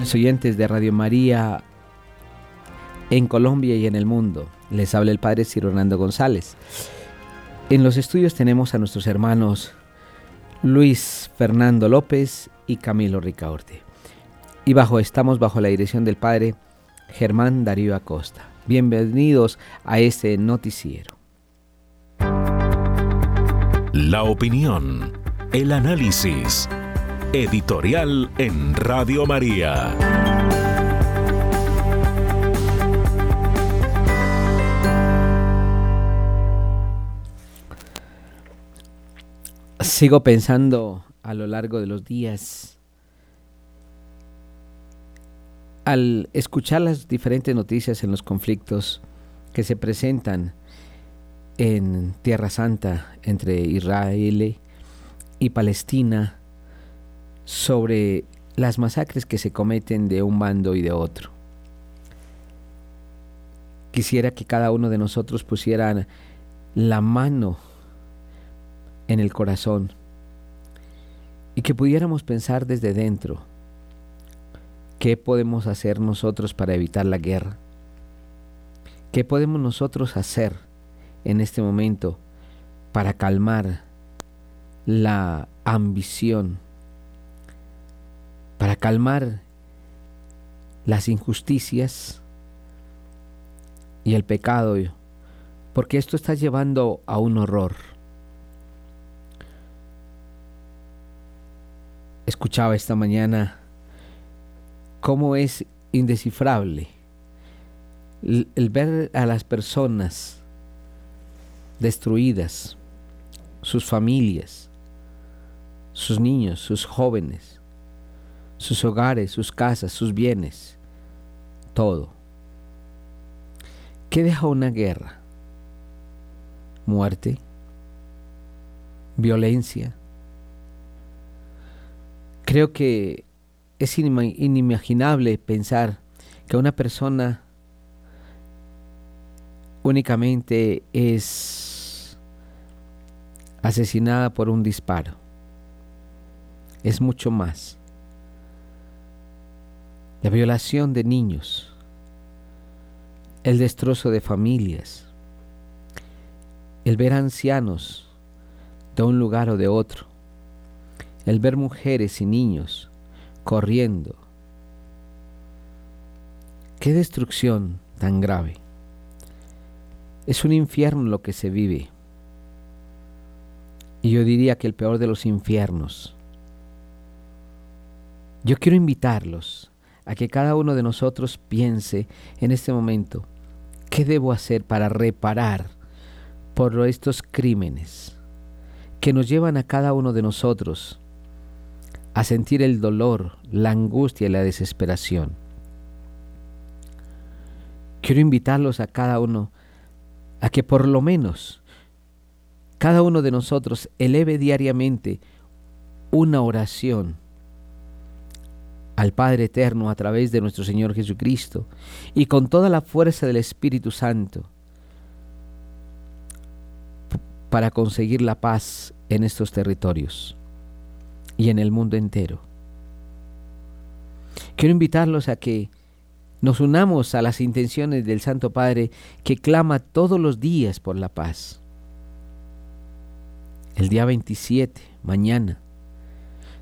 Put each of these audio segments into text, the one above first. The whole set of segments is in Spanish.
Oyentes de Radio María en Colombia y en el mundo. Les habla el Padre Ciro Hernando González. En los estudios tenemos a nuestros hermanos Luis Fernando López y Camilo Ricaurte. Y bajo estamos bajo la dirección del Padre Germán Darío Acosta. Bienvenidos a este noticiero. La opinión, el análisis Editorial en Radio María. Sigo pensando a lo largo de los días, al escuchar las diferentes noticias en los conflictos que se presentan en Tierra Santa entre Israel y Palestina, sobre las masacres que se cometen de un bando y de otro. Quisiera que cada uno de nosotros pusiera la mano en el corazón y que pudiéramos pensar desde dentro qué podemos hacer nosotros para evitar la guerra, qué podemos nosotros hacer en este momento para calmar la ambición para calmar las injusticias y el pecado, porque esto está llevando a un horror. Escuchaba esta mañana cómo es indescifrable el, ver a las personas destruidas, sus familias, sus niños, sus jóvenes, sus hogares, sus casas, sus bienes, todo. ¿Qué deja una guerra? Muerte, violencia. Creo que es inimaginable pensar que una persona únicamente es asesinada por un disparo. Es mucho más la violación de niños, el destrozo de familias, el ver ancianos de un lugar o de otro, el ver mujeres y niños corriendo. Qué destrucción tan grave. Es un infierno lo que se vive. Y yo diría que el peor de los infiernos. Yo quiero invitarlos a que cada uno de nosotros piense en este momento, ¿qué debo hacer para reparar por estos crímenes que nos llevan a cada uno de nosotros a sentir el dolor, la angustia y la desesperación? Quiero invitarlos a cada uno a que por lo menos cada uno de nosotros eleve diariamente una oración al Padre Eterno a través de nuestro Señor Jesucristo y con toda la fuerza del Espíritu Santo para conseguir la paz en estos territorios y en el mundo entero. Quiero invitarlos a que nos unamos a las intenciones del Santo Padre que clama todos los días por la paz. El día 27, mañana,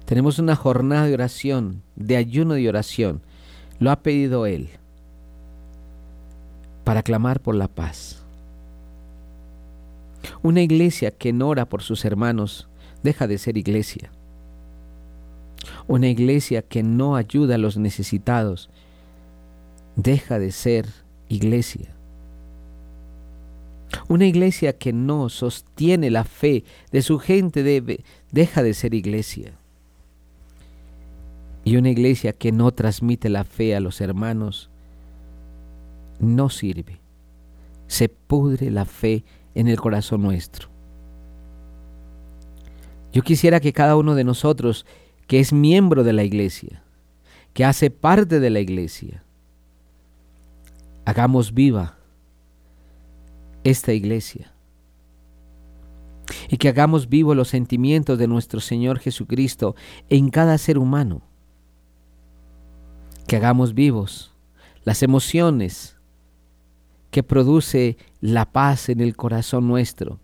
tenemos una jornada de oración, de ayuno y oración. Lo ha pedido Él. para clamar por la paz. Una iglesia que no ora por sus hermanos deja de ser iglesia. Una iglesia que no ayuda a los necesitados deja de ser iglesia. Una iglesia que no sostiene la fe de su gente debe, deja de ser iglesia. Y una iglesia que no transmite la fe a los hermanos no sirve. Se pudre la fe en el corazón nuestro. Yo quisiera que cada uno de nosotros, que es miembro de la iglesia, que hace parte de la iglesia, hagamos viva esta iglesia y que hagamos vivo los sentimientos de nuestro Señor Jesucristo en cada ser humano, que hagamos vivos las emociones que produce la paz en el corazón nuestro,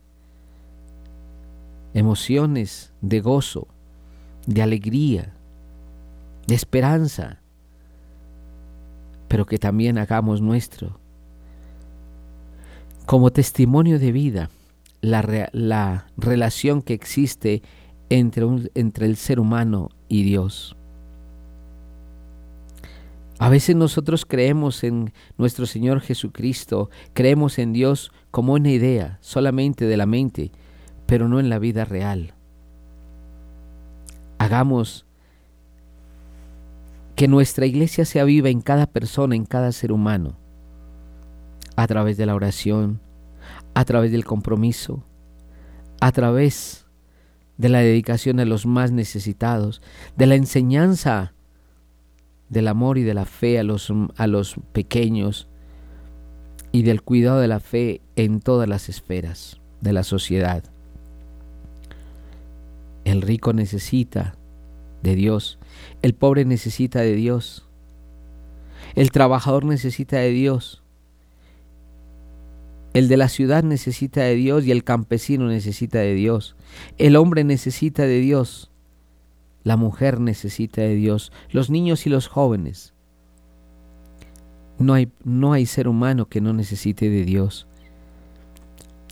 emociones de gozo, de alegría, de esperanza, pero que también hagamos nuestro como testimonio de vida la, la relación que existe entre, entre el ser humano y Dios. A veces nosotros creemos en nuestro Señor Jesucristo, creemos en Dios como una idea solamente de la mente, pero no en la vida real. Hagamos que nuestra iglesia sea viva en cada persona, en cada ser humano a través de la oración, a través del compromiso, a través de la dedicación a los más necesitados, de la enseñanza del amor y de la fe a los, a los pequeños y del cuidado de la fe en todas las esferas de la sociedad. El rico necesita de Dios, el pobre necesita de Dios, el trabajador necesita de Dios, el de la ciudad necesita de Dios y el campesino necesita de Dios. El hombre necesita de Dios. La mujer necesita de Dios. Los niños y los jóvenes. No hay, no hay ser humano que no necesite de Dios.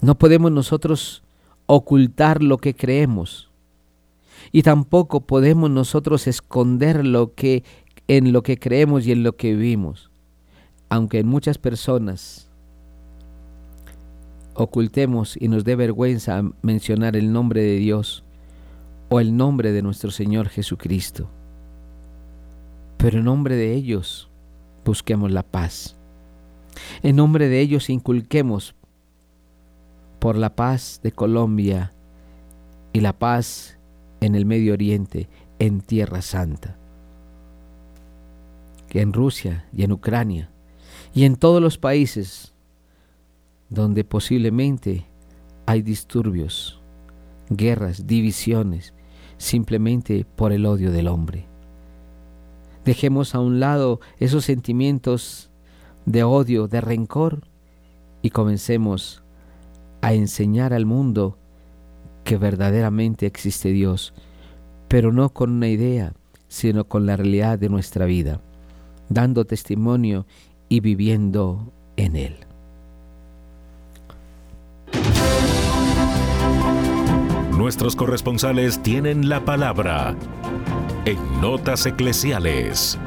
No podemos nosotros ocultar lo que creemos. Y tampoco podemos nosotros esconder lo que en lo que creemos y en lo que vivimos. Aunque en muchas personas ocultemos y nos dé vergüenza mencionar el nombre de Dios o el nombre de nuestro Señor Jesucristo. Pero en nombre de ellos busquemos la paz. En nombre de ellos inculquemos por la paz de Colombia y la paz en el Medio Oriente, en Tierra Santa. Que en Rusia y en Ucrania y en todos los países donde posiblemente hay disturbios, guerras, divisiones, simplemente por el odio del hombre. Dejemos a un lado esos sentimientos de odio, de rencor, y comencemos a enseñar al mundo que verdaderamente existe Dios, pero no con una idea, sino con la realidad de nuestra vida, dando testimonio y viviendo en Él. Nuestros corresponsales tienen la palabra en Notas Eclesiales.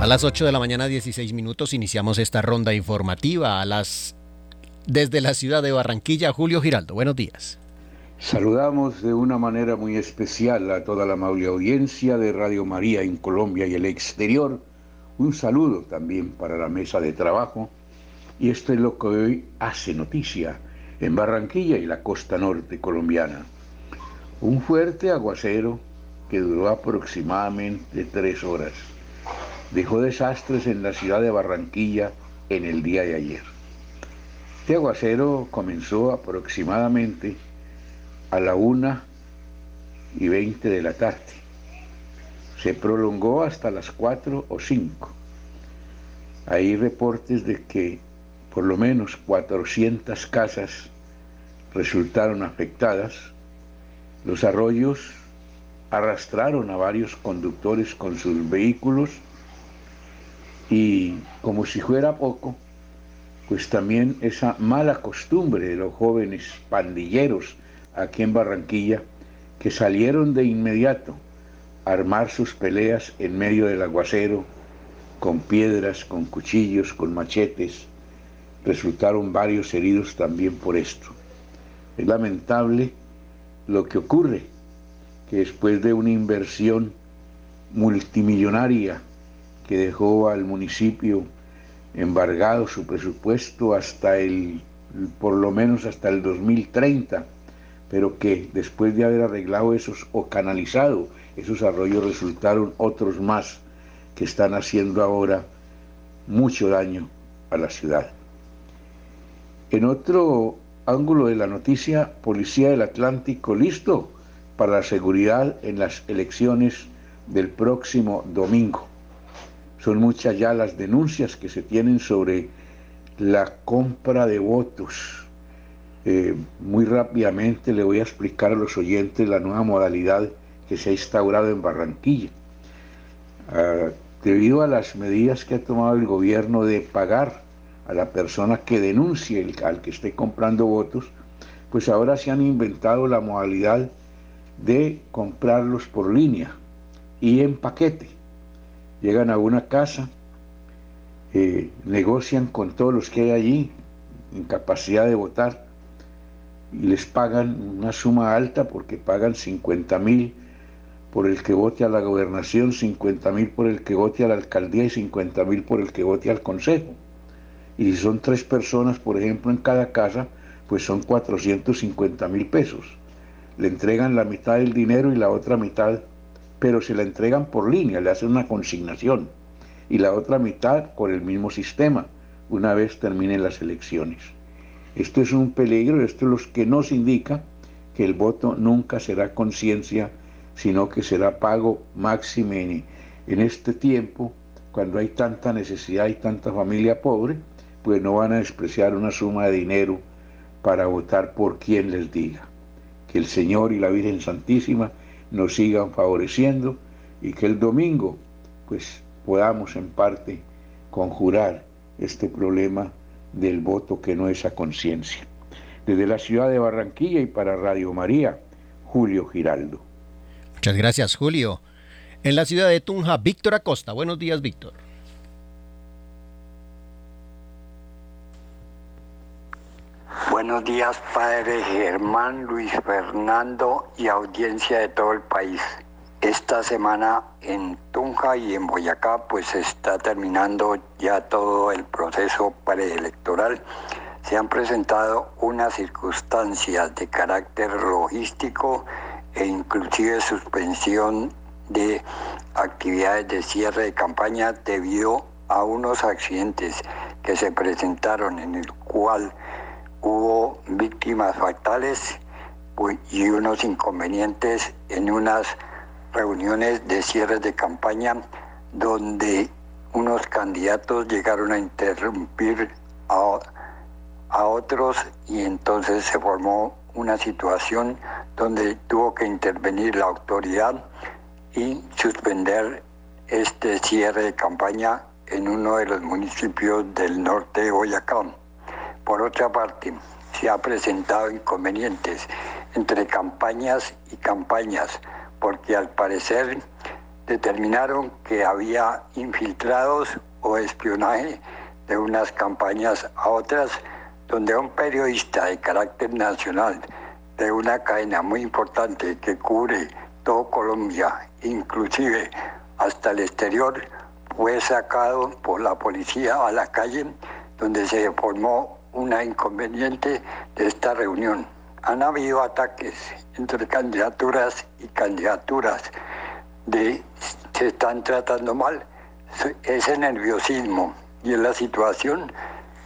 A las 8 de la mañana 16 minutos iniciamos esta ronda informativa a las desde la ciudad de Barranquilla, Julio Giraldo. Buenos días. Saludamos de una manera muy especial a toda la amable audiencia de Radio María en Colombia y el exterior un saludo también para la mesa de trabajo. Y esto es lo que hoy hace noticia en Barranquilla y la costa norte colombiana. Un fuerte aguacero que duró aproximadamente tres horas. Dejó desastres en la ciudad de Barranquilla en el día de ayer. Este aguacero comenzó aproximadamente a la una y veinte de la tarde se prolongó hasta las 4 o 5. Hay reportes de que por lo menos 400 casas resultaron afectadas, los arroyos arrastraron a varios conductores con sus vehículos y como si fuera poco, pues también esa mala costumbre de los jóvenes pandilleros aquí en Barranquilla que salieron de inmediato armar sus peleas en medio del aguacero con piedras, con cuchillos, con machetes. Resultaron varios heridos también por esto. Es lamentable lo que ocurre, que después de una inversión multimillonaria que dejó al municipio embargado su presupuesto hasta el, por lo menos hasta el 2030, pero que después de haber arreglado esos o canalizado esos arroyos resultaron otros más que están haciendo ahora mucho daño a la ciudad. En otro ángulo de la noticia, Policía del Atlántico listo para la seguridad en las elecciones del próximo domingo. Son muchas ya las denuncias que se tienen sobre la compra de votos. Eh, muy rápidamente le voy a explicar a los oyentes la nueva modalidad que se ha instaurado en Barranquilla. Ah, debido a las medidas que ha tomado el gobierno de pagar a la persona que denuncie al que esté comprando votos, pues ahora se han inventado la modalidad de comprarlos por línea y en paquete llegan a una casa, eh, negocian con todos los que hay allí, en capacidad de votar, y les pagan una suma alta porque pagan 50 mil por el que vote a la gobernación, 50 mil por el que vote a la alcaldía y 50 mil por el que vote al consejo. Y si son tres personas, por ejemplo, en cada casa, pues son 450 mil pesos. Le entregan la mitad del dinero y la otra mitad pero se la entregan por línea, le hacen una consignación, y la otra mitad con el mismo sistema, una vez terminen las elecciones. Esto es un peligro, esto es lo que nos indica que el voto nunca será conciencia, sino que será pago máximo en, en este tiempo, cuando hay tanta necesidad y tanta familia pobre, pues no van a despreciar una suma de dinero para votar por quien les diga. Que el Señor y la Virgen Santísima nos sigan favoreciendo y que el domingo pues podamos en parte conjurar este problema del voto que no es a conciencia. Desde la ciudad de Barranquilla y para Radio María, Julio Giraldo. Muchas gracias, Julio. En la ciudad de Tunja, Víctor Acosta. Buenos días, Víctor. Buenos días, padre Germán, Luis Fernando y audiencia de todo el país. Esta semana en Tunja y en Boyacá pues está terminando ya todo el proceso preelectoral. Se han presentado unas circunstancias de carácter logístico e inclusive suspensión de actividades de cierre de campaña debido a unos accidentes que se presentaron en el cual hubo víctimas fatales y unos inconvenientes en unas reuniones de cierres de campaña donde unos candidatos llegaron a interrumpir a, a otros y entonces se formó una situación donde tuvo que intervenir la autoridad y suspender este cierre de campaña en uno de los municipios del norte de Boyacá. Por otra parte, se ha presentado inconvenientes entre campañas y campañas, porque al parecer determinaron que había infiltrados o espionaje de unas campañas a otras, donde un periodista de carácter nacional de una cadena muy importante que cubre todo Colombia, inclusive hasta el exterior, fue sacado por la policía a la calle donde se formó una inconveniente de esta reunión. Han habido ataques entre candidaturas y candidaturas de se están tratando mal. Ese nerviosismo y es la situación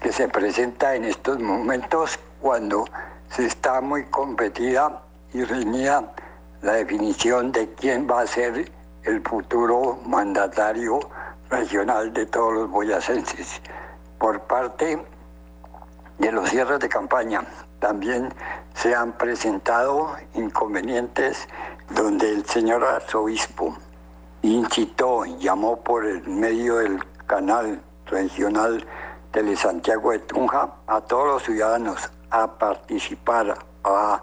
que se presenta en estos momentos cuando se está muy competida y reñida la definición de quién va a ser el futuro mandatario regional de todos los boyacenses. Por parte de los cierres de campaña, también se han presentado inconvenientes donde el señor arzobispo incitó, llamó por el medio del canal regional Santiago de Tunja a todos los ciudadanos a participar, a,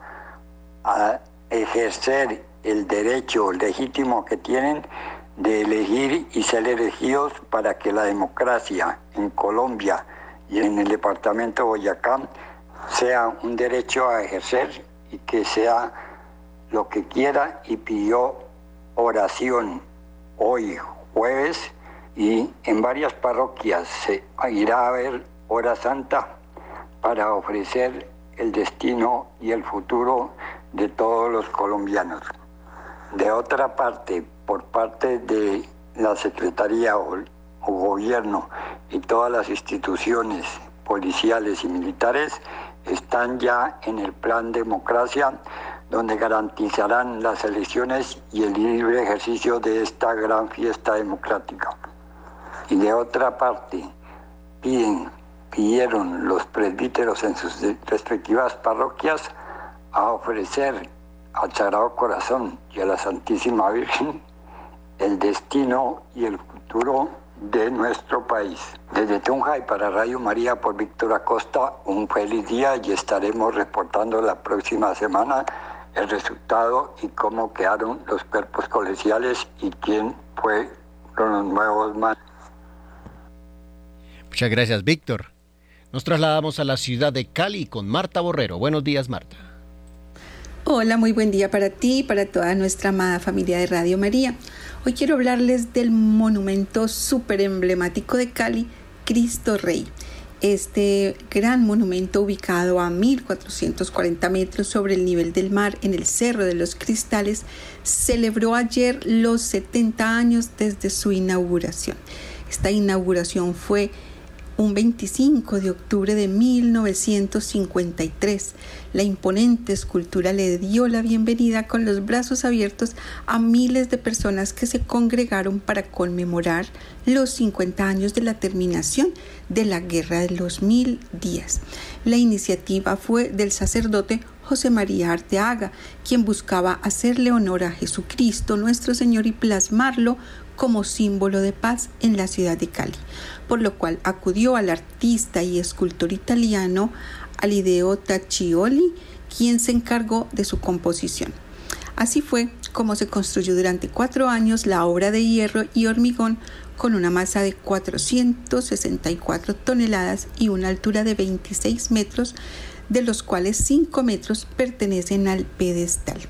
a ejercer el derecho legítimo que tienen de elegir y ser elegidos para que la democracia en Colombia y en el departamento de Boyacá sea un derecho a ejercer y que sea lo que quiera y pidió oración hoy jueves y en varias parroquias se irá a haber hora santa para ofrecer el destino y el futuro de todos los colombianos. De otra parte, por parte de la Secretaría o, gobierno y todas las instituciones policiales y militares están ya en el plan democracia donde garantizarán las elecciones y el libre ejercicio de esta gran fiesta democrática. Y de otra parte, pidieron los presbíteros en sus respectivas parroquias a ofrecer al Sagrado Corazón y a la Santísima Virgen el destino y el futuro de nuestro país. Desde Tunja y para Radio María por Víctor Acosta, un feliz día y estaremos reportando la próxima semana el resultado y cómo quedaron los cuerpos colegiales y quién fue los nuevos más. Muchas gracias, Víctor. Nos trasladamos a la ciudad de Cali con Marta Borrero. Buenos días, Marta. Hola, muy buen día para ti y para toda nuestra amada familia de Radio María. Hoy quiero hablarles del monumento súper emblemático de Cali, Cristo Rey. Este gran monumento ubicado a 1440 metros sobre el nivel del mar en el Cerro de los Cristales celebró ayer los 70 años desde su inauguración. Esta inauguración fue un 25 de octubre de 1953. La imponente escultura le dio la bienvenida con los brazos abiertos a miles de personas que se congregaron para conmemorar los 50 años de la terminación de la Guerra de los Mil Días. La iniciativa fue del sacerdote José María Arteaga, quien buscaba hacerle honor a Jesucristo nuestro Señor y plasmarlo como símbolo de paz en la ciudad de Cali por lo cual acudió al artista y escultor italiano Alideo Taccioli, quien se encargó de su composición. Así fue como se construyó durante cuatro años la obra de hierro y hormigón con una masa de 464 toneladas y una altura de 26 metros, de los cuales 5 metros pertenecen al pedestal.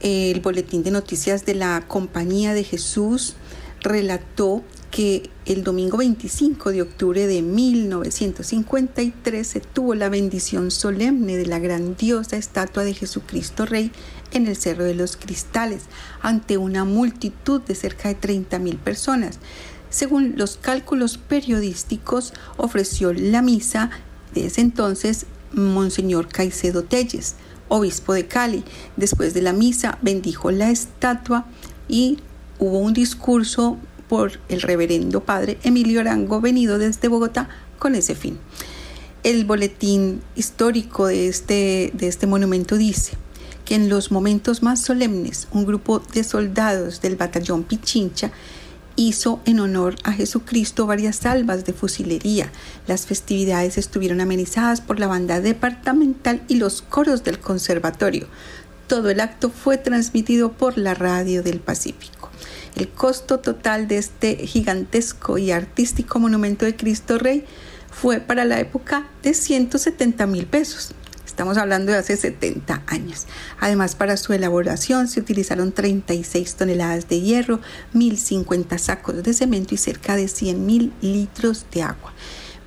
El boletín de noticias de la Compañía de Jesús relató que el domingo 25 de octubre de 1953 se tuvo la bendición solemne de la grandiosa estatua de Jesucristo Rey en el Cerro de los Cristales, ante una multitud de cerca de 30 mil personas. Según los cálculos periodísticos, ofreció la misa de ese entonces Monseñor Caicedo Telles, obispo de Cali. Después de la misa bendijo la estatua y hubo un discurso por el reverendo padre Emilio Arango, venido desde Bogotá con ese fin. El boletín histórico de este, de este monumento dice que en los momentos más solemnes un grupo de soldados del batallón Pichincha hizo en honor a Jesucristo varias salvas de fusilería. Las festividades estuvieron amenizadas por la banda departamental y los coros del conservatorio. Todo el acto fue transmitido por la radio del Pacífico. El costo total de este gigantesco y artístico monumento de Cristo Rey fue para la época de 170 mil pesos. Estamos hablando de hace 70 años. Además, para su elaboración se utilizaron 36 toneladas de hierro, 1.050 sacos de cemento y cerca de 100.000 litros de agua.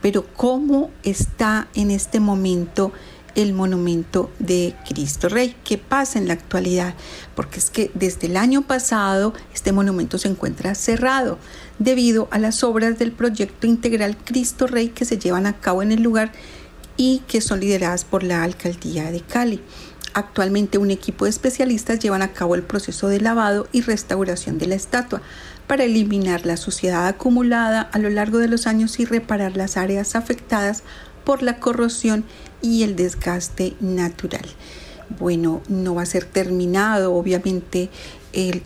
Pero ¿cómo está en este momento el monumento de Cristo Rey. ¿Qué pasa en la actualidad? Porque es que desde el año pasado este monumento se encuentra cerrado debido a las obras del proyecto integral Cristo Rey que se llevan a cabo en el lugar y que son lideradas por la alcaldía de Cali. Actualmente un equipo de especialistas llevan a cabo el proceso de lavado y restauración de la estatua para eliminar la suciedad acumulada a lo largo de los años y reparar las áreas afectadas por la corrosión y el desgaste natural. Bueno, no va a ser terminado, obviamente,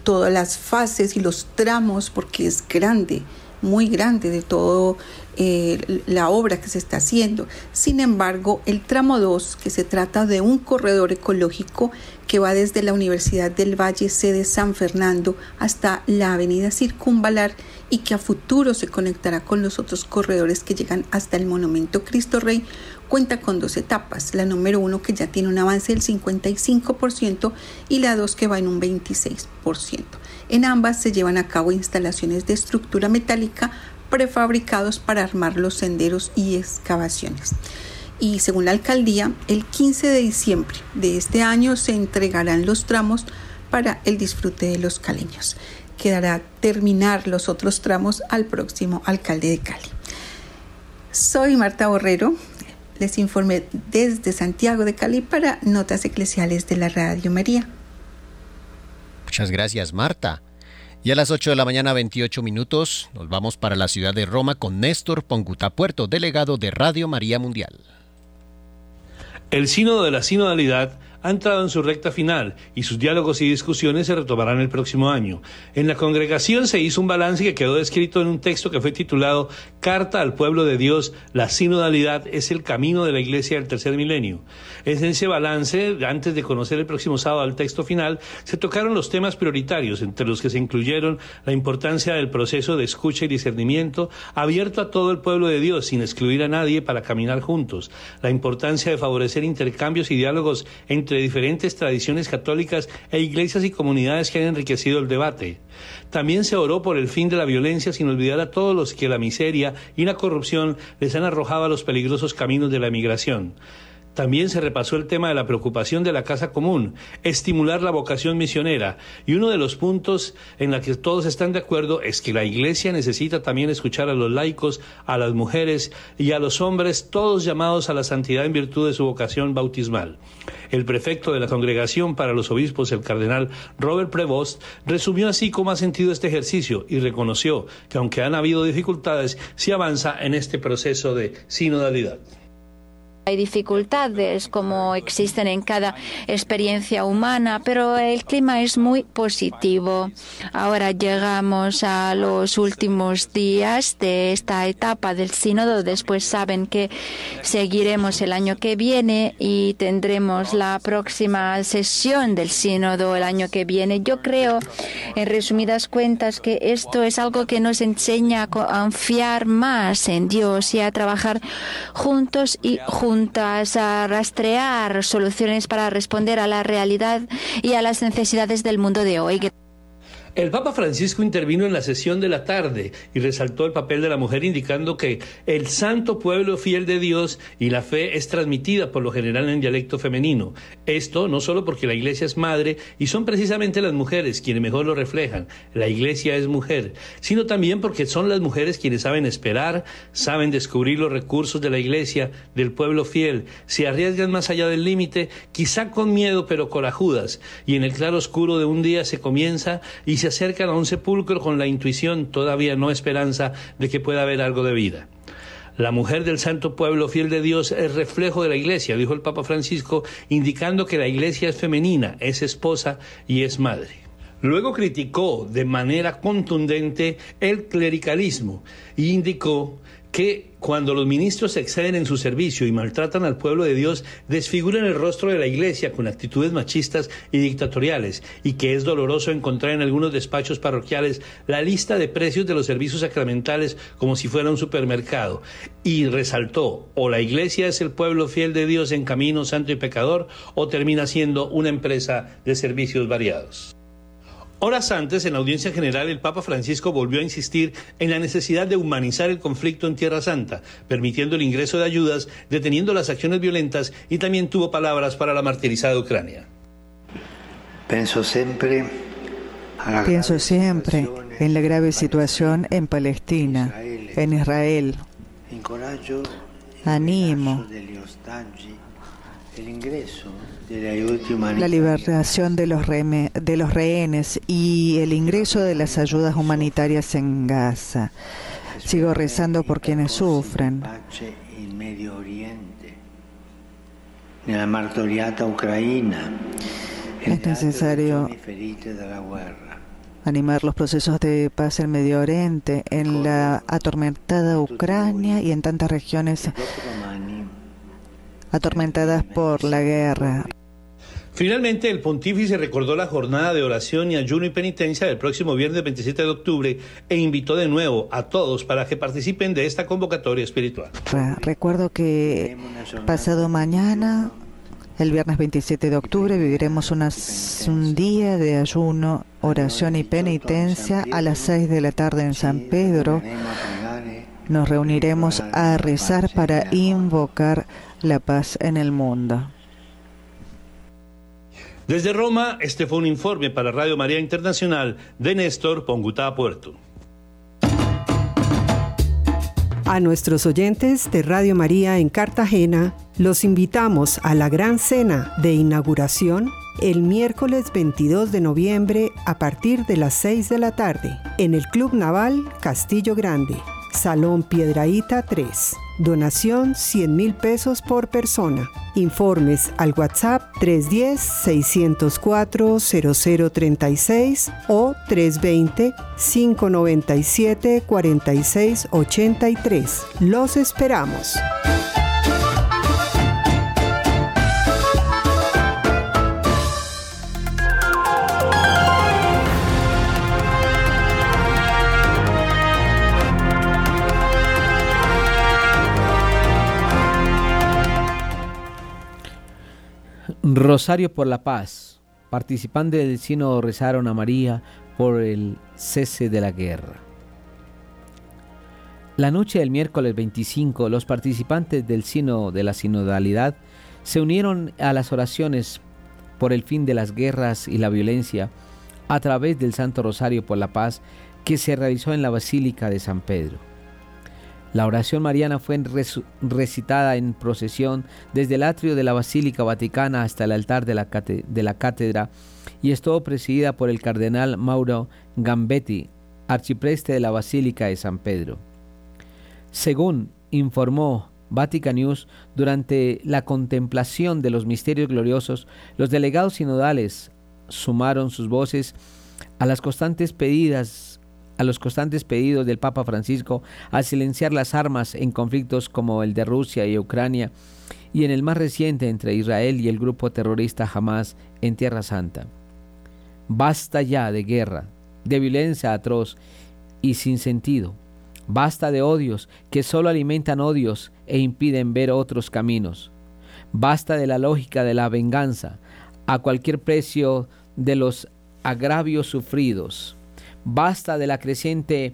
todas las fases y los tramos porque es grande, muy grande de todo eh, la obra que se está haciendo. Sin embargo, el tramo 2, que se trata de un corredor ecológico que va desde la Universidad del Valle, sede San Fernando, hasta la avenida Circunvalar y que a futuro se conectará con los otros corredores que llegan hasta el Monumento Cristo Rey, cuenta con dos etapas, la número uno que ya tiene un avance del 55% y la dos que va en un 26%. En ambas se llevan a cabo instalaciones de estructura metálica prefabricados para armar los senderos y excavaciones. Y según la alcaldía, el 15 de diciembre de este año se entregarán los tramos para el disfrute de los caleños. Quedará terminar los otros tramos al próximo alcalde de Cali. Soy Marta Borrero, les informé desde Santiago de Cali para Notas Eclesiales de la Radio María. Muchas gracias, Marta. Y a las 8 de la mañana, 28 minutos, nos vamos para la ciudad de Roma con Néstor Ponguta Puerto, delegado de Radio María Mundial. El sínodo de la sinodalidad ha entrado en su recta final y sus diálogos y discusiones se retomarán el próximo año. En la congregación se hizo un balance que quedó escrito en un texto que fue titulado Carta al pueblo de Dios, la sinodalidad es el camino de la iglesia del tercer milenio. En ese balance, antes de conocer el próximo sábado el texto final, se tocaron los temas prioritarios, entre los que se incluyeron la importancia del proceso de escucha y discernimiento abierto a todo el pueblo de Dios sin excluir a nadie para caminar juntos, la importancia de favorecer intercambios y diálogos entre diferentes tradiciones católicas e iglesias y comunidades que han enriquecido el debate. También se oró por el fin de la violencia sin olvidar a todos los que la miseria y la corrupción les han arrojado a los peligrosos caminos de la emigración. También se repasó el tema de la preocupación de la casa común, estimular la vocación misionera, y uno de los puntos en los que todos están de acuerdo es que la Iglesia necesita también escuchar a los laicos, a las mujeres y a los hombres, todos llamados a la santidad en virtud de su vocación bautismal. El prefecto de la Congregación para los Obispos, el cardenal Robert Prevost, resumió así cómo ha sentido este ejercicio y reconoció que aunque han habido dificultades, se avanza en este proceso de sinodalidad. Hay dificultades como existen en cada experiencia humana, pero el clima es muy positivo. Ahora llegamos a los últimos días de esta etapa del sínodo. Después saben que seguiremos el año que viene y tendremos la próxima sesión del sínodo el año que viene. Yo creo, en resumidas cuentas, que esto es algo que nos enseña a confiar más en Dios y a trabajar juntos y juntos juntas a rastrear soluciones para responder a la realidad y a las necesidades del mundo de hoy. El Papa Francisco intervino en la sesión de la tarde y resaltó el papel de la mujer indicando que el santo pueblo fiel de Dios y la fe es transmitida por lo general en dialecto femenino. Esto no solo porque la iglesia es madre y son precisamente las mujeres quienes mejor lo reflejan, la iglesia es mujer, sino también porque son las mujeres quienes saben esperar, saben descubrir los recursos de la iglesia, del pueblo fiel, se arriesgan más allá del límite, quizá con miedo pero corajudas, y en el claro oscuro de un día se comienza y se acercan a un sepulcro con la intuición, todavía no esperanza, de que pueda haber algo de vida. La mujer del santo pueblo fiel de Dios es reflejo de la iglesia, dijo el Papa Francisco, indicando que la iglesia es femenina, es esposa y es madre. Luego criticó de manera contundente el clericalismo y indicó que cuando los ministros exceden en su servicio y maltratan al pueblo de Dios, desfiguran el rostro de la iglesia con actitudes machistas y dictatoriales, y que es doloroso encontrar en algunos despachos parroquiales la lista de precios de los servicios sacramentales como si fuera un supermercado. Y resaltó, o la iglesia es el pueblo fiel de Dios en camino santo y pecador, o termina siendo una empresa de servicios variados. Horas antes, en la audiencia general, el Papa Francisco volvió a insistir en la necesidad de humanizar el conflicto en Tierra Santa, permitiendo el ingreso de ayudas, deteniendo las acciones violentas y también tuvo palabras para la martirizada Ucrania. Pienso siempre, Pienso siempre en la grave situación en Palestina, en Israel. Animo la liberación de los, de los rehenes y el ingreso de las ayudas humanitarias en Gaza. Sigo rezando por quienes sufren. Es necesario animar los procesos de paz en Medio Oriente, en la atormentada Ucrania y en tantas regiones atormentadas por la guerra. Finalmente, el pontífice recordó la jornada de oración y ayuno y penitencia del próximo viernes 27 de octubre e invitó de nuevo a todos para que participen de esta convocatoria espiritual. Recuerdo que pasado mañana, el viernes 27 de octubre, viviremos un día de ayuno, oración y penitencia a las 6 de la tarde en San Pedro. Nos reuniremos a rezar para invocar la paz en el mundo. Desde Roma, este fue un informe para Radio María Internacional de Néstor Pongutá Puerto. A nuestros oyentes de Radio María en Cartagena, los invitamos a la gran cena de inauguración el miércoles 22 de noviembre a partir de las 6 de la tarde en el Club Naval Castillo Grande, Salón Piedraíta 3. Donación 100 mil pesos por persona. Informes al WhatsApp 310-604-0036 o 320-597-4683. Los esperamos. Rosario por la paz. Participantes del sínodo rezaron a María por el cese de la guerra. La noche del miércoles 25, los participantes del sínodo de la sinodalidad se unieron a las oraciones por el fin de las guerras y la violencia a través del Santo Rosario por la paz que se realizó en la Basílica de San Pedro. La oración mariana fue recitada en procesión desde el atrio de la Basílica Vaticana hasta el altar de la, cátedra y estuvo presidida por el cardenal Mauro Gambetti, arcipreste de la Basílica de San Pedro. Según informó Vatican News, durante la contemplación de los misterios gloriosos, los delegados sinodales sumaron sus voces a las constantes pedidas a los constantes pedidos del Papa Francisco a silenciar las armas en conflictos como el de Rusia y Ucrania y en el más reciente entre Israel y el grupo terrorista Hamas en Tierra Santa. Basta ya de guerra, de violencia atroz y sin sentido. Basta de odios que solo alimentan odios e impiden ver otros caminos. Basta de la lógica de la venganza a cualquier precio de los agravios sufridos. Basta de la creciente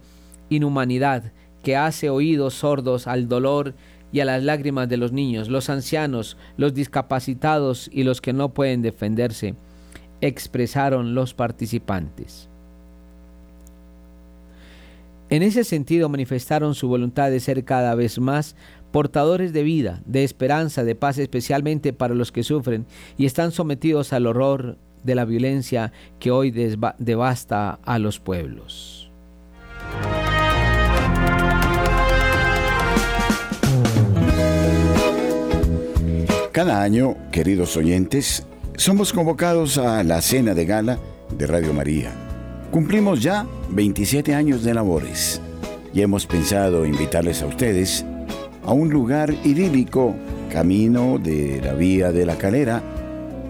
inhumanidad que hace oídos sordos al dolor y a las lágrimas de los niños, los ancianos, los discapacitados y los que no pueden defenderse, expresaron los participantes. En ese sentido manifestaron su voluntad de ser cada vez más portadores de vida, de esperanza, de paz especialmente para los que sufren y están sometidos al horror de la violencia que hoy devasta a los pueblos. Cada año, queridos oyentes, somos convocados a la cena de gala de Radio María. Cumplimos ya 27 años de labores y hemos pensado invitarles a ustedes a un lugar idílico, camino de la vía de la calera,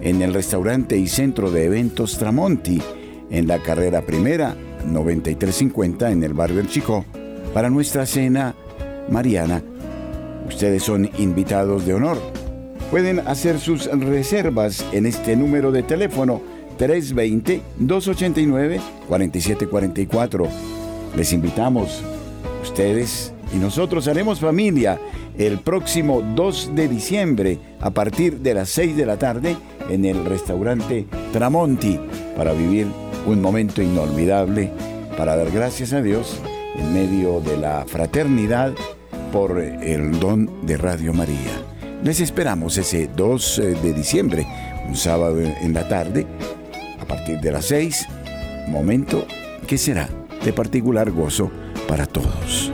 en el restaurante y centro de eventos Tramonti, en la carrera primera 9350 en el barrio El Chico, para nuestra cena mariana. Ustedes son invitados de honor. Pueden hacer sus reservas en este número de teléfono 320-289-4744. Les invitamos, ustedes y nosotros haremos familia el próximo 2 de diciembre a partir de las 6 de la tarde en el restaurante Tramonti para vivir un momento inolvidable, para dar gracias a Dios en medio de la fraternidad por el don de Radio María. Les esperamos ese 2 eh, de diciembre, un sábado en la tarde, a partir de las 6, momento que será de particular gozo para todos.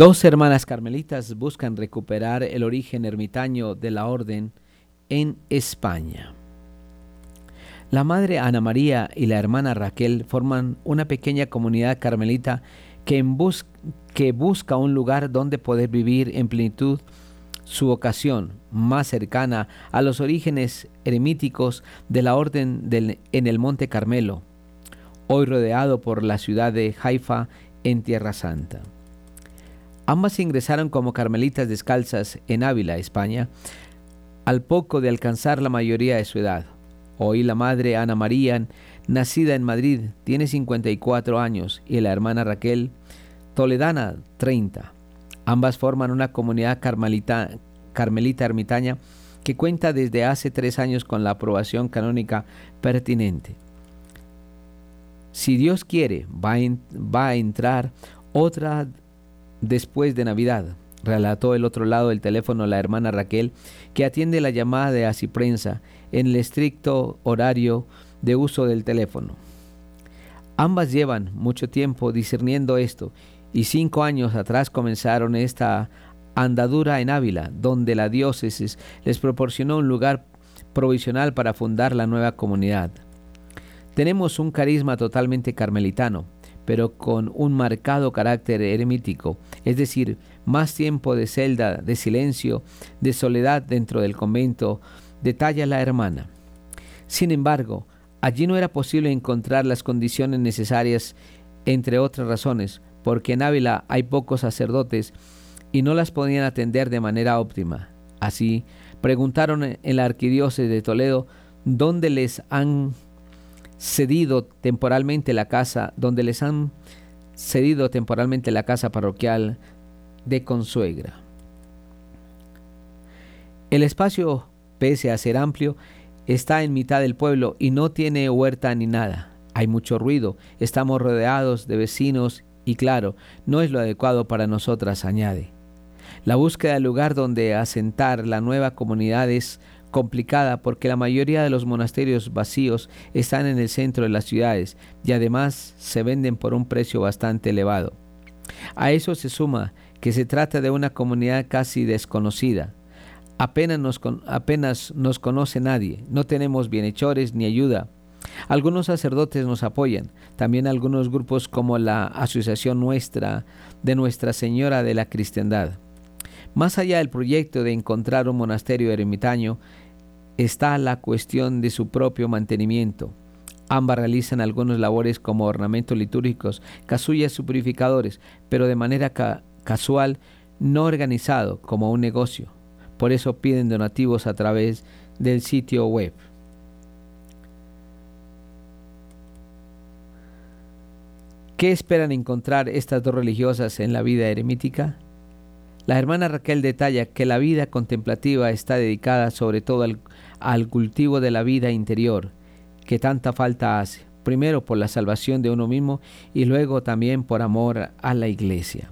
Dos hermanas carmelitas buscan recuperar el origen ermitaño de la orden en España. La madre Ana María y la hermana Raquel forman una pequeña comunidad carmelita que, busca un lugar donde poder vivir en plenitud su vocación más cercana a los orígenes eremíticos de la orden en el Monte Carmelo, hoy rodeado por la ciudad de Haifa en Tierra Santa. Ambas ingresaron como carmelitas descalzas en Ávila, España, al poco de alcanzar la mayoría de su edad. Hoy la madre Ana María, nacida en Madrid, tiene 54 años y la hermana Raquel, toledana, 30. Ambas forman una comunidad carmelita, carmelita ermitaña que cuenta desde hace tres años con la aprobación canónica pertinente. Si Dios quiere, va va a entrar otra después de Navidad, relató el otro lado del teléfono la hermana Raquel, que atiende la llamada de Asiprensa en el estricto horario de uso del teléfono. Ambas llevan mucho tiempo discerniendo esto y cinco años atrás comenzaron esta andadura en Ávila, donde la diócesis les proporcionó un lugar provisional para fundar la nueva comunidad. Tenemos un carisma totalmente carmelitano, pero con un marcado carácter eremítico, es decir, más tiempo de celda, de silencio, de soledad dentro del convento, detalla la hermana. Sin embargo, allí no era posible encontrar las condiciones necesarias, entre otras razones, porque en Ávila hay pocos sacerdotes y no las podían atender de manera óptima. Así, preguntaron en la arquidiócesis de Toledo dónde les han cedido temporalmente la casa, donde les han cedido temporalmente la casa parroquial de consuegra. El espacio, pese a ser amplio, está en mitad del pueblo y no tiene huerta ni nada. Hay mucho ruido, estamos rodeados de vecinos y claro, no es lo adecuado para nosotras, añade. La búsqueda del lugar donde asentar la nueva comunidad es complicada porque la mayoría de los monasterios vacíos están en el centro de las ciudades y además se venden por un precio bastante elevado. A eso se suma que se trata de una comunidad casi desconocida. Apenas nos, apenas nos conoce nadie, no tenemos bienhechores ni ayuda. Algunos sacerdotes nos apoyan, también algunos grupos como la Asociación Nuestra de Nuestra Señora de la Cristiandad. Más allá del proyecto de encontrar un monasterio ermitaño, está la cuestión de su propio mantenimiento. Ambas realizan algunas labores como ornamentos litúrgicos, casullas y purificadores, pero de manera casual, no organizado como un negocio. Por eso piden donativos a través del sitio web. ¿Qué esperan encontrar estas dos religiosas en la vida eremítica? La hermana Raquel detalla que la vida contemplativa está dedicada sobre todo al, al cultivo de la vida interior, que tanta falta hace, primero por la salvación de uno mismo y luego también por amor a la iglesia.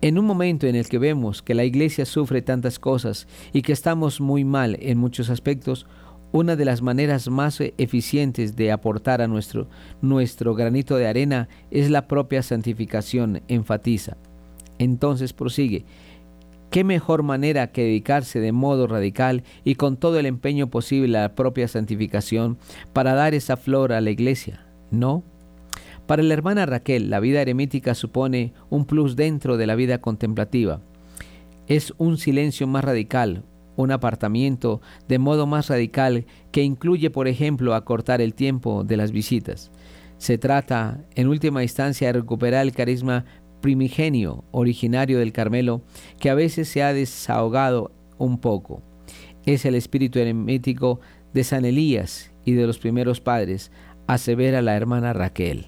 En un momento en el que vemos que la iglesia sufre tantas cosas y que estamos muy mal en muchos aspectos, una de las maneras más eficientes de aportar a nuestro, nuestro granito de arena es la propia santificación, enfatiza. Entonces prosigue, ¿Qué mejor manera que dedicarse de modo radical y con todo el empeño posible a la propia santificación para dar esa flor a la iglesia? ¿No? Para la hermana Raquel, la vida eremítica supone un plus dentro de la vida contemplativa. Es un silencio más radical, un apartamiento de modo más radical que incluye, por ejemplo, acortar el tiempo de las visitas. Se trata, en última instancia, de recuperar el carisma primigenio originario del Carmelo que a veces se ha desahogado un poco. Es el espíritu eremítico de San Elías y de los primeros padres, asevera la hermana Raquel.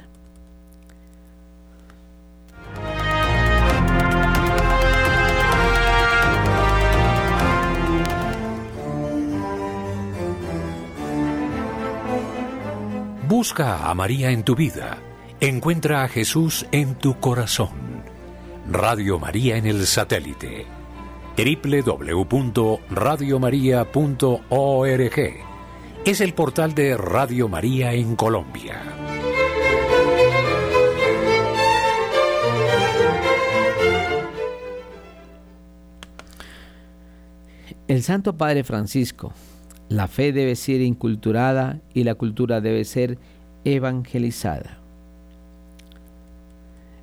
Busca a María en tu vida Encuentra a Jesús en tu corazón. Radio María en el satélite. www.radiomaria.org. Es el portal de Radio María en Colombia. El Santo Padre Francisco, la fe debe ser inculturada y la cultura debe ser evangelizada.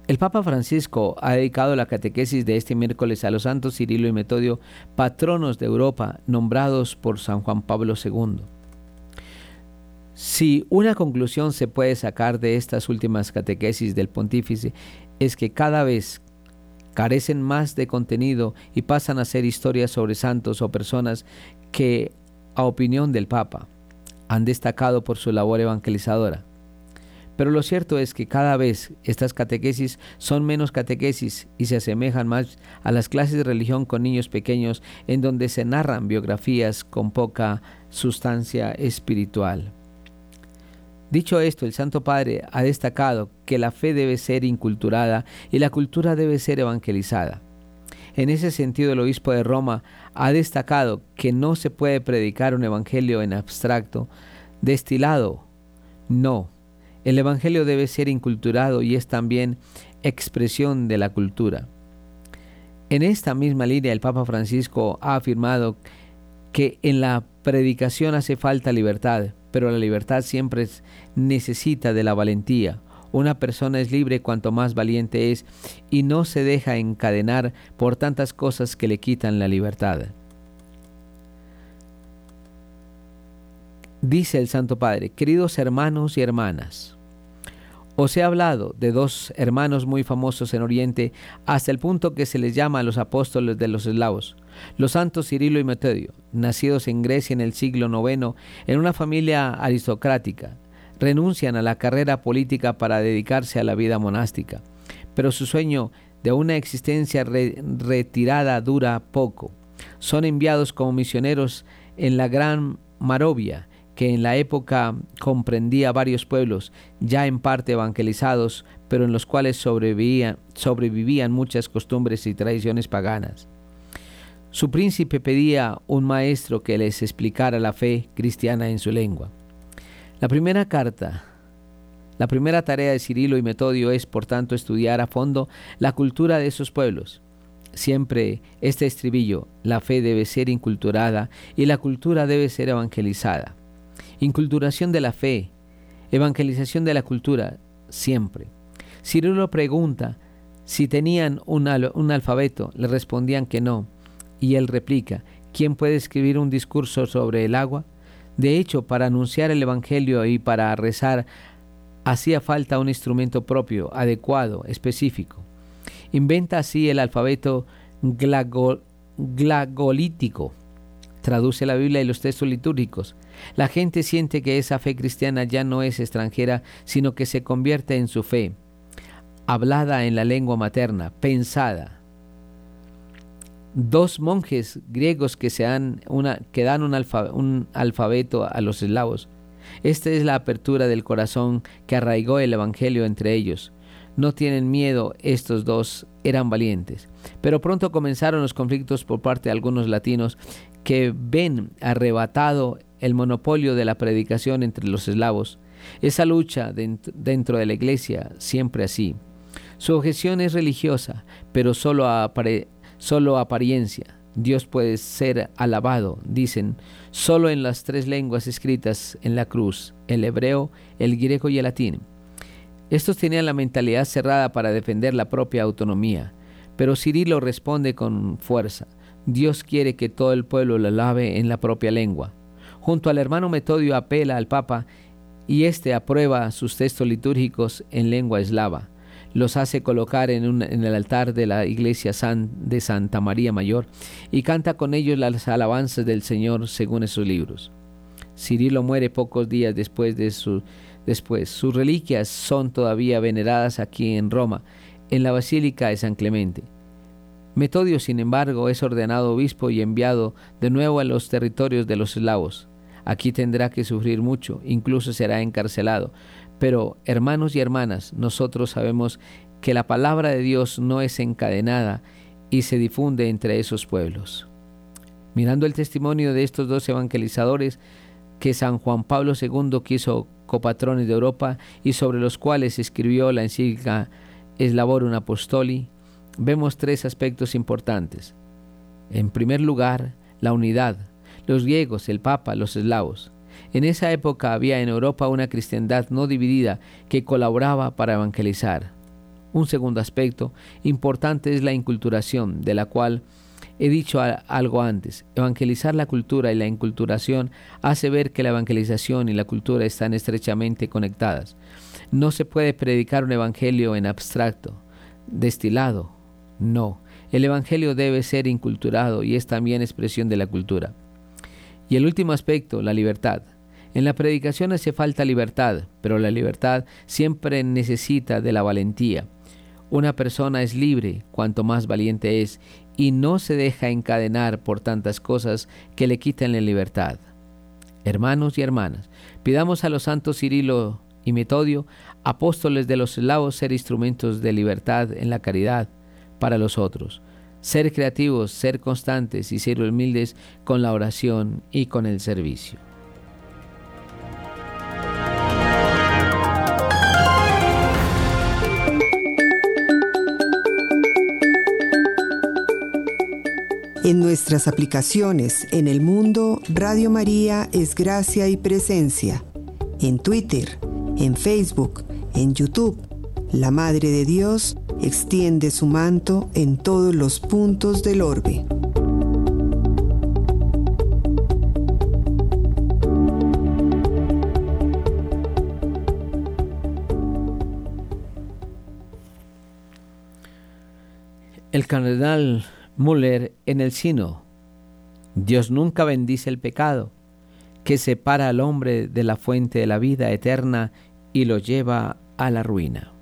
El Papa Francisco ha dedicado la catequesis de este miércoles a los santos Cirilo y Metodio, patronos de Europa, nombrados por San Juan Pablo II. Si una conclusión se puede sacar de estas últimas catequesis del pontífice es que cada vez carecen más de contenido y pasan a ser historias sobre santos o personas que, a opinión del Papa, han destacado por su labor evangelizadora. Pero lo cierto es que cada vez estas catequesis son menos catequesis y se asemejan más a las clases de religión con niños pequeños en donde se narran biografías con poca sustancia espiritual. Dicho esto, el Santo Padre ha destacado que la fe debe ser inculturada y la cultura debe ser evangelizada. En ese sentido, el obispo de Roma ha destacado que no se puede predicar un evangelio en abstracto, destilado. No, el evangelio debe ser inculturado y es también expresión de la cultura. En esta misma línea, el Papa Francisco ha afirmado que en la predicación hace falta libertad, pero la libertad siempre necesita de la valentía. Una persona es libre cuanto más valiente es y no se deja encadenar por tantas cosas que le quitan la libertad. Dice el Santo Padre, queridos hermanos y hermanas, os he hablado de dos hermanos muy famosos en Oriente hasta el punto que se les llama a los apóstoles de los eslavos, los santos Cirilo y Metodio, nacidos en Grecia en el siglo IX en una familia aristocrática, renuncian a la carrera política para dedicarse a la vida monástica, pero su sueño de una existencia retirada dura poco. Son enviados como misioneros en la Gran Marovia, que en la época comprendía varios pueblos, ya en parte evangelizados, pero en los cuales sobrevivían, muchas costumbres y tradiciones paganas. Su príncipe pedía un maestro que les explicara la fe cristiana en su lengua. La primera carta, la primera tarea de Cirilo y Metodio es, por tanto, estudiar a fondo la cultura de esos pueblos. Siempre este estribillo, la fe debe ser inculturada y la cultura debe ser evangelizada. Inculturación de la fe, evangelización de la cultura, siempre. Cirilo pregunta si tenían un, un alfabeto, le respondían que no, y él replica, ¿quién puede escribir un discurso sobre el agua? De hecho, para anunciar el Evangelio y para rezar, hacía falta un instrumento propio, adecuado, específico. Inventa así el alfabeto glagolítico. Traduce la Biblia y los textos litúrgicos. La gente siente que esa fe cristiana ya no es extranjera, sino que se convierte en su fe, hablada en la lengua materna, pensada. Dos monjes griegos que, se dan, una, que dan un, un alfabeto a los eslavos. Esta es la apertura del corazón que arraigó el Evangelio entre ellos. No tienen miedo estos dos, eran valientes. Pero pronto comenzaron los conflictos por parte de algunos latinos que ven arrebatado el monopolio de la predicación entre los eslavos, esa lucha dentro de la iglesia siempre así. Su objeción es religiosa, pero solo, solo apariencia. Dios puede ser alabado, dicen, solo en las tres lenguas escritas en la cruz, el hebreo, el griego y el latín. Estos tenían la mentalidad cerrada para defender la propia autonomía, pero Cirilo responde con fuerza. Dios quiere que todo el pueblo lo alabe en la propia lengua. Junto al hermano Metodio apela al Papa y éste aprueba sus textos litúrgicos en lengua eslava. Los hace colocar en, el altar de la iglesia de Santa María Mayor y canta con ellos las alabanzas del Señor según esos libros. Cirilo muere pocos días después de después. Sus reliquias son todavía veneradas aquí en Roma, en la Basílica de San Clemente. Metodio, sin embargo, es ordenado obispo y enviado de nuevo a los territorios de los eslavos. Aquí tendrá que sufrir mucho, incluso será encarcelado. Pero, hermanos y hermanas, nosotros sabemos que la palabra de Dios no es encadenada y se difunde entre esos pueblos. Mirando el testimonio de estos dos evangelizadores que San Juan Pablo II quiso copatrones de Europa y sobre los cuales escribió la encíclica Eslavorum Apostoli, vemos tres aspectos importantes. En primer lugar, la unidad, los griegos, el Papa, los eslavos. En esa época había en Europa una cristiandad no dividida que colaboraba para evangelizar. Un segundo aspecto importante es la inculturación, de la cual he dicho algo antes. Evangelizar la cultura y la inculturación hace ver que la evangelización y la cultura están estrechamente conectadas. No se puede predicar un evangelio en abstracto, destilado. No, el evangelio debe ser inculturado y es también expresión de la cultura. Y el último aspecto, la libertad. En la predicación hace falta libertad, pero la libertad siempre necesita de la valentía. Una persona es libre cuanto más valiente es y no se deja encadenar por tantas cosas que le quiten la libertad. Hermanos y hermanas, pidamos a los santos Cirilo y Metodio, apóstoles de los eslavos, ser instrumentos de libertad en la caridad para los otros. Ser creativos, ser constantes y ser humildes con la oración y con el servicio. En nuestras aplicaciones en el mundo, Radio María es gracia y presencia. En Twitter, en Facebook, en YouTube, la Madre de Dios extiende su manto en todos los puntos del orbe. El cardenal Müller en el Sino. Dios nunca bendice el pecado, que separa al hombre de la fuente de la vida eterna y lo lleva a la ruina.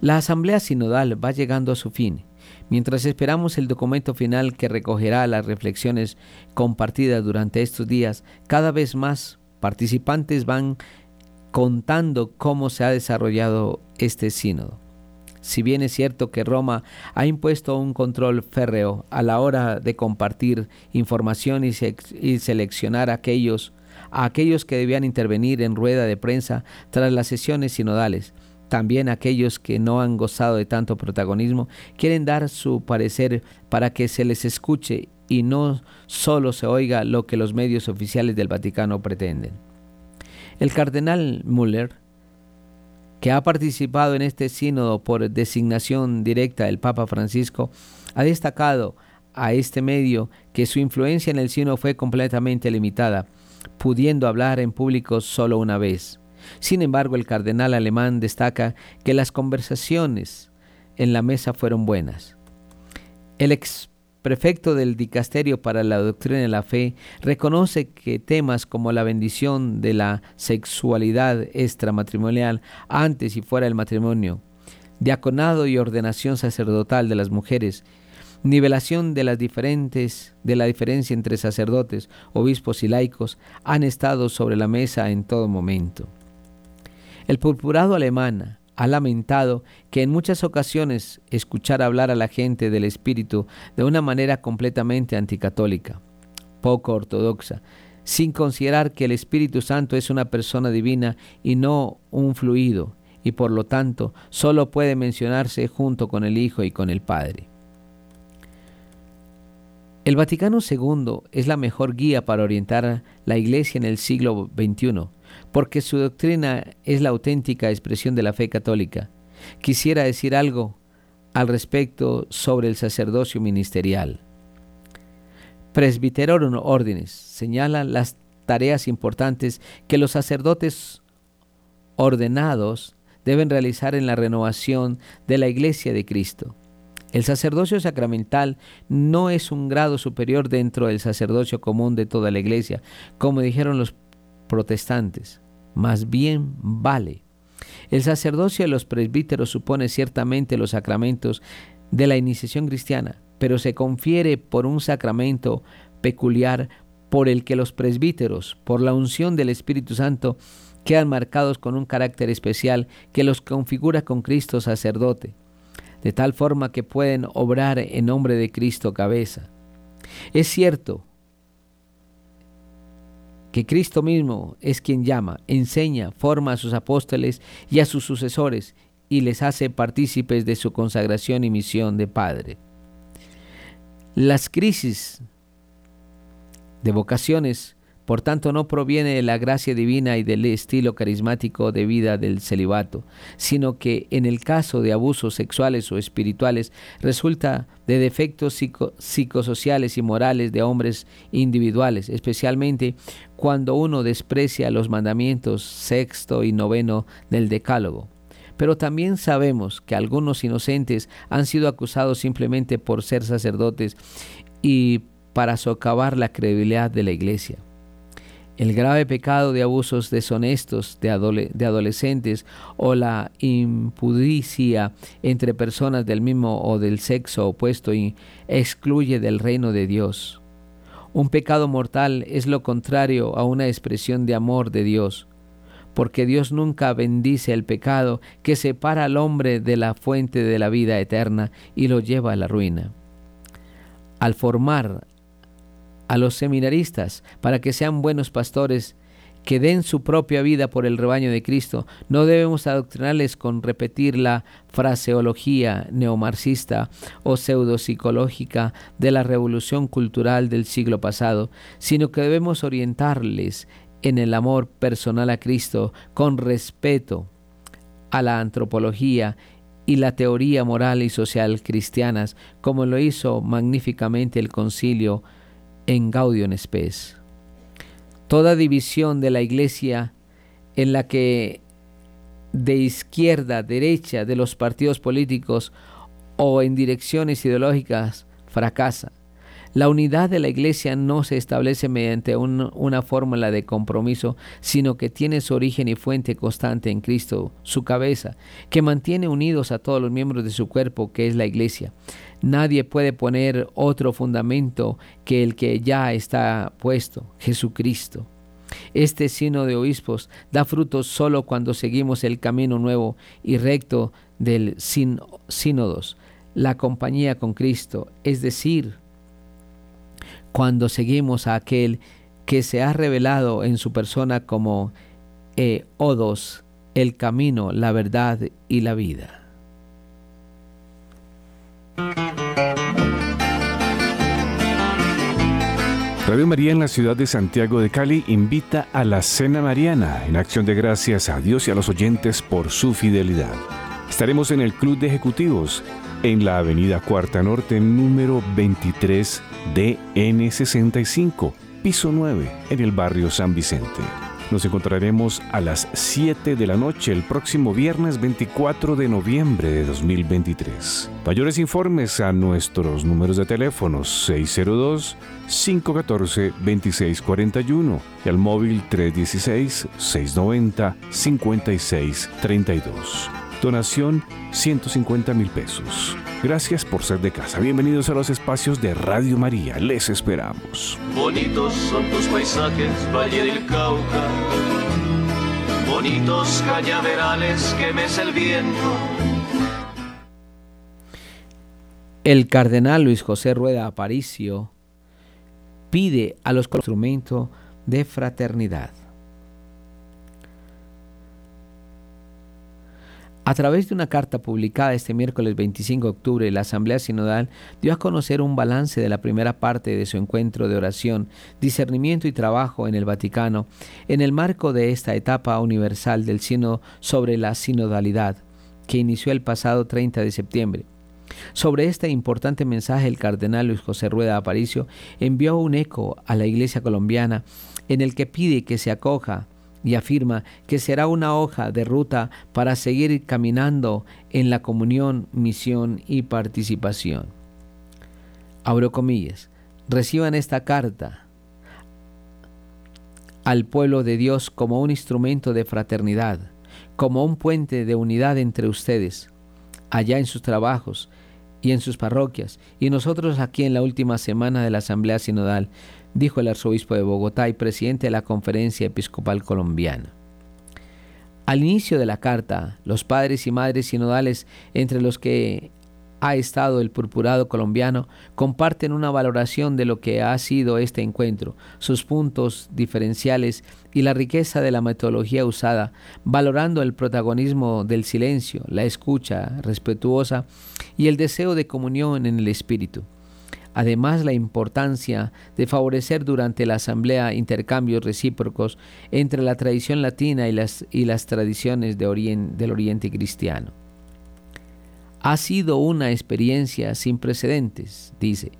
La asamblea sinodal va llegando a su fin, mientras esperamos el documento final que recogerá las reflexiones compartidas durante estos días, cada vez más participantes van contando cómo se ha desarrollado este sínodo. Si bien es cierto que Roma ha impuesto un control férreo a la hora de compartir información y, seleccionar a aquellos, a aquellos que debían intervenir en rueda de prensa tras las sesiones sinodales, también aquellos que no han gozado de tanto protagonismo quieren dar su parecer para que se les escuche y no solo se oiga lo que los medios oficiales del Vaticano pretenden. El cardenal Müller que ha participado en este sínodo por designación directa del Papa Francisco, ha destacado a este medio que su influencia en el sínodo fue completamente limitada, pudiendo hablar en público solo una vez. Sin embargo, el cardenal alemán destaca que las conversaciones en la mesa fueron buenas. El ex prefecto del Dicasterio para la Doctrina de la Fe, reconoce que temas como la bendición de la sexualidad extramatrimonial antes y fuera del matrimonio, diaconado y ordenación sacerdotal de las mujeres, nivelación de las diferentes de la diferencia entre sacerdotes, obispos y laicos han estado sobre la mesa en todo momento. El purpurado alemán ha lamentado que en muchas ocasiones escuchar hablar a la gente del Espíritu de una manera completamente anticatólica, poco ortodoxa, sin considerar que el Espíritu Santo es una persona divina y no un fluido, y por lo tanto solo puede mencionarse junto con el Hijo y con el Padre. El Vaticano II es la mejor guía para orientar la Iglesia en el siglo XXI porque su doctrina es la auténtica expresión de la fe católica. Quisiera decir algo al respecto sobre el sacerdocio ministerial. Presbiterorum órdenes señala las tareas importantes que los sacerdotes ordenados deben realizar en la renovación de la iglesia de Cristo. El sacerdocio sacramental no es un grado superior dentro del sacerdocio común de toda la iglesia, como dijeron los protestantes, más bien vale. El sacerdocio de los presbíteros supone ciertamente los sacramentos de la iniciación cristiana, pero se confiere por un sacramento peculiar por el que los presbíteros, por la unción del Espíritu Santo, quedan marcados con un carácter especial que los configura con Cristo sacerdote, de tal forma que pueden obrar en nombre de Cristo cabeza. Es cierto que Cristo mismo es quien llama, enseña, forma a sus apóstoles y a sus sucesores y les hace partícipes de su consagración y misión de Padre. Las crisis de vocaciones, por tanto no proviene de la gracia divina y del estilo carismático de vida del celibato, sino que en el caso de abusos sexuales o espirituales resulta de defectos psicosociales y morales de hombres individuales, especialmente cuando uno desprecia los mandamientos sexto y noveno del decálogo. Pero también sabemos que algunos inocentes han sido acusados simplemente por ser sacerdotes y para socavar la credibilidad de la iglesia el grave pecado de abusos deshonestos de, adolescentes o la impudicia entre personas del mismo o del sexo opuesto excluye del reino de Dios. Un pecado mortal es lo contrario a una expresión de amor de Dios, porque Dios nunca bendice el pecado que separa al hombre de la fuente de la vida eterna y lo lleva a la ruina. Al formar a los seminaristas para que sean buenos pastores que den su propia vida por el rebaño de Cristo. No debemos adoctrinarles con repetir la fraseología neomarxista o pseudopsicológica de la revolución cultural del siglo pasado, sino que debemos orientarles en el amor personal a Cristo con respeto a la antropología y la teoría moral y social cristianas, como lo hizo magníficamente el concilio en Gaudium Spes. Toda división de la iglesia en la que de izquierda, derecha, de los partidos políticos o en direcciones ideológicas fracasa. La unidad de la Iglesia no se establece mediante una fórmula de compromiso, sino que tiene su origen y fuente constante en Cristo, su cabeza, que mantiene unidos a todos los miembros de su cuerpo, que es la Iglesia. Nadie puede poner otro fundamento que el que ya está puesto, Jesucristo. Este sino de obispos da frutos solo cuando seguimos el camino nuevo y recto del sínodos, la compañía con Cristo, es decir, cuando seguimos a aquel que se ha revelado en su persona como e Odos, el camino, la verdad y la vida. Radio María en la ciudad de Santiago de Cali invita a la Cena Mariana en acción de gracias a Dios y a los oyentes por su fidelidad. Estaremos en el Club de Ejecutivos en la Avenida Cuarta Norte número 23 DN65, piso 9, en el barrio San Vicente. Nos encontraremos a las 7 de la noche el próximo viernes 24 de noviembre de 2023. Mayores informes a nuestros números de teléfono 602-514-2641 y al móvil 316-690-5632. Donación 150 mil pesos. Gracias por ser de casa. Bienvenidos a los espacios de Radio María. Les esperamos. Bonitos son tus paisajes, Valle del Cauca. Bonitos cañaverales que mece el viento. El cardenal Luis José Rueda Aparicio pide a los instrumentos de fraternidad. A través de una carta publicada este miércoles 25 de octubre, la Asamblea Sinodal dio a conocer un balance de la primera parte de su encuentro de oración, discernimiento y trabajo en el Vaticano, en el marco de esta etapa universal del Sínodo sobre la sinodalidad, que inició el pasado 30 de septiembre. Sobre este importante mensaje, el cardenal Luis José Rueda Aparicio envió un eco a la Iglesia colombiana en el que pide que se acoja y afirma que será una hoja de ruta para seguir caminando en la comunión, misión y participación. Abro comillas. Reciban esta carta al pueblo de Dios como un instrumento de fraternidad, como un puente de unidad entre ustedes, allá en sus trabajos y en sus parroquias, y nosotros aquí en la última semana de la Asamblea Sinodal, dijo el arzobispo de Bogotá y presidente de la Conferencia Episcopal Colombiana. Al inicio de la carta, los padres y madres sinodales, entre los que ha estado el purpurado colombiano, comparten una valoración de lo que ha sido este encuentro, sus puntos diferenciales y la riqueza de la metodología usada, valorando el protagonismo del silencio, la escucha respetuosa y el deseo de comunión en el espíritu. Además, la importancia de favorecer durante la asamblea intercambios recíprocos entre la tradición latina y las, y las tradiciones de del Oriente cristiano. Ha sido una experiencia sin precedentes, dice.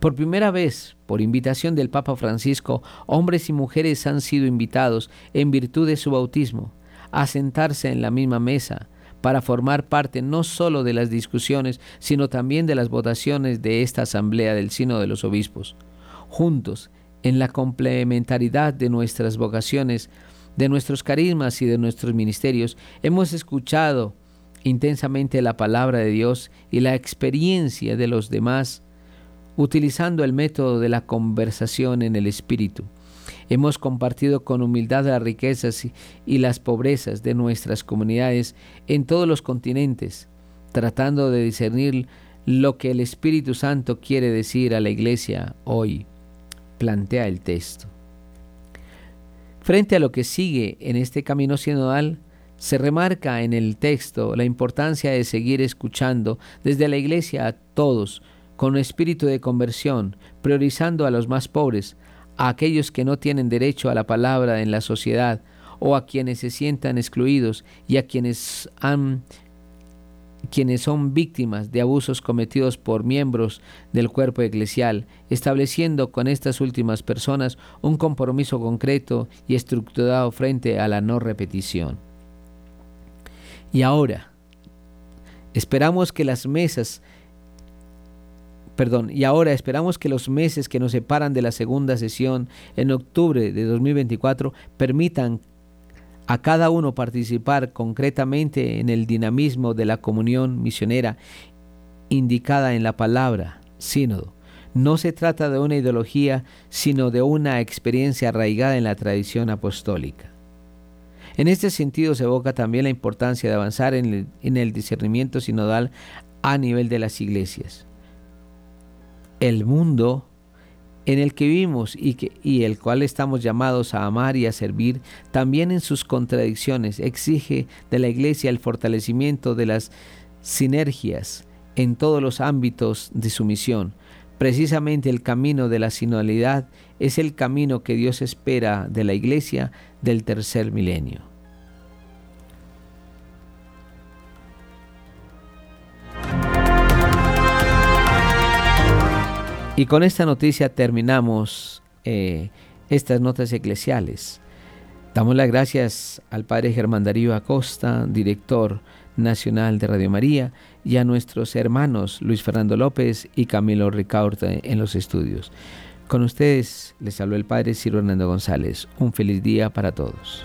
Por primera vez, por invitación del Papa Francisco, hombres y mujeres han sido invitados, en virtud de su bautismo, a sentarse en la misma mesa, para formar parte no sólo de las discusiones, sino también de las votaciones de esta Asamblea del Sino de los Obispos. Juntos, en la complementariedad de nuestras vocaciones, de nuestros carismas y de nuestros ministerios, hemos escuchado intensamente la palabra de Dios y la experiencia de los demás, utilizando el método de la conversación en el Espíritu. Hemos compartido con humildad las riquezas y las pobrezas de nuestras comunidades en todos los continentes, tratando de discernir lo que el Espíritu Santo quiere decir a la Iglesia hoy. Plantea el texto. Frente a lo que sigue en este camino sinodal, se remarca en el texto la importancia de seguir escuchando desde la Iglesia a todos con espíritu de conversión, priorizando a los más pobres, a aquellos que no tienen derecho a la palabra en la sociedad o a quienes se sientan excluidos y a quienes han quienes son víctimas de abusos cometidos por miembros del cuerpo eclesial, estableciendo con estas últimas personas un compromiso concreto y estructurado frente a la no repetición. Y ahora, esperamos que las mesas perdón, y ahora esperamos que los meses que nos separan de la segunda sesión en octubre de 2024 permitan a cada uno participar concretamente en el dinamismo de la comunión misionera indicada en la palabra sínodo. No se trata de una ideología, sino de una experiencia arraigada en la tradición apostólica. En este sentido se evoca también la importancia de avanzar en el, en el discernimiento sinodal a nivel de las iglesias el mundo en el que vivimos y, que, y el cual estamos llamados a amar y a servir, también en sus contradicciones exige de la Iglesia el fortalecimiento de las sinergias en todos los ámbitos de su misión. Precisamente el camino de la sinodalidad es el camino que Dios espera de la Iglesia del tercer milenio. Y con esta noticia terminamos eh, estas notas eclesiales. Damos las gracias al Padre Germán Darío Acosta, director nacional de Radio María, y a nuestros hermanos Luis Fernando López y Camilo Ricaurte en los estudios. Con ustedes les habló el Padre Ciro Hernando González. Un feliz día para todos.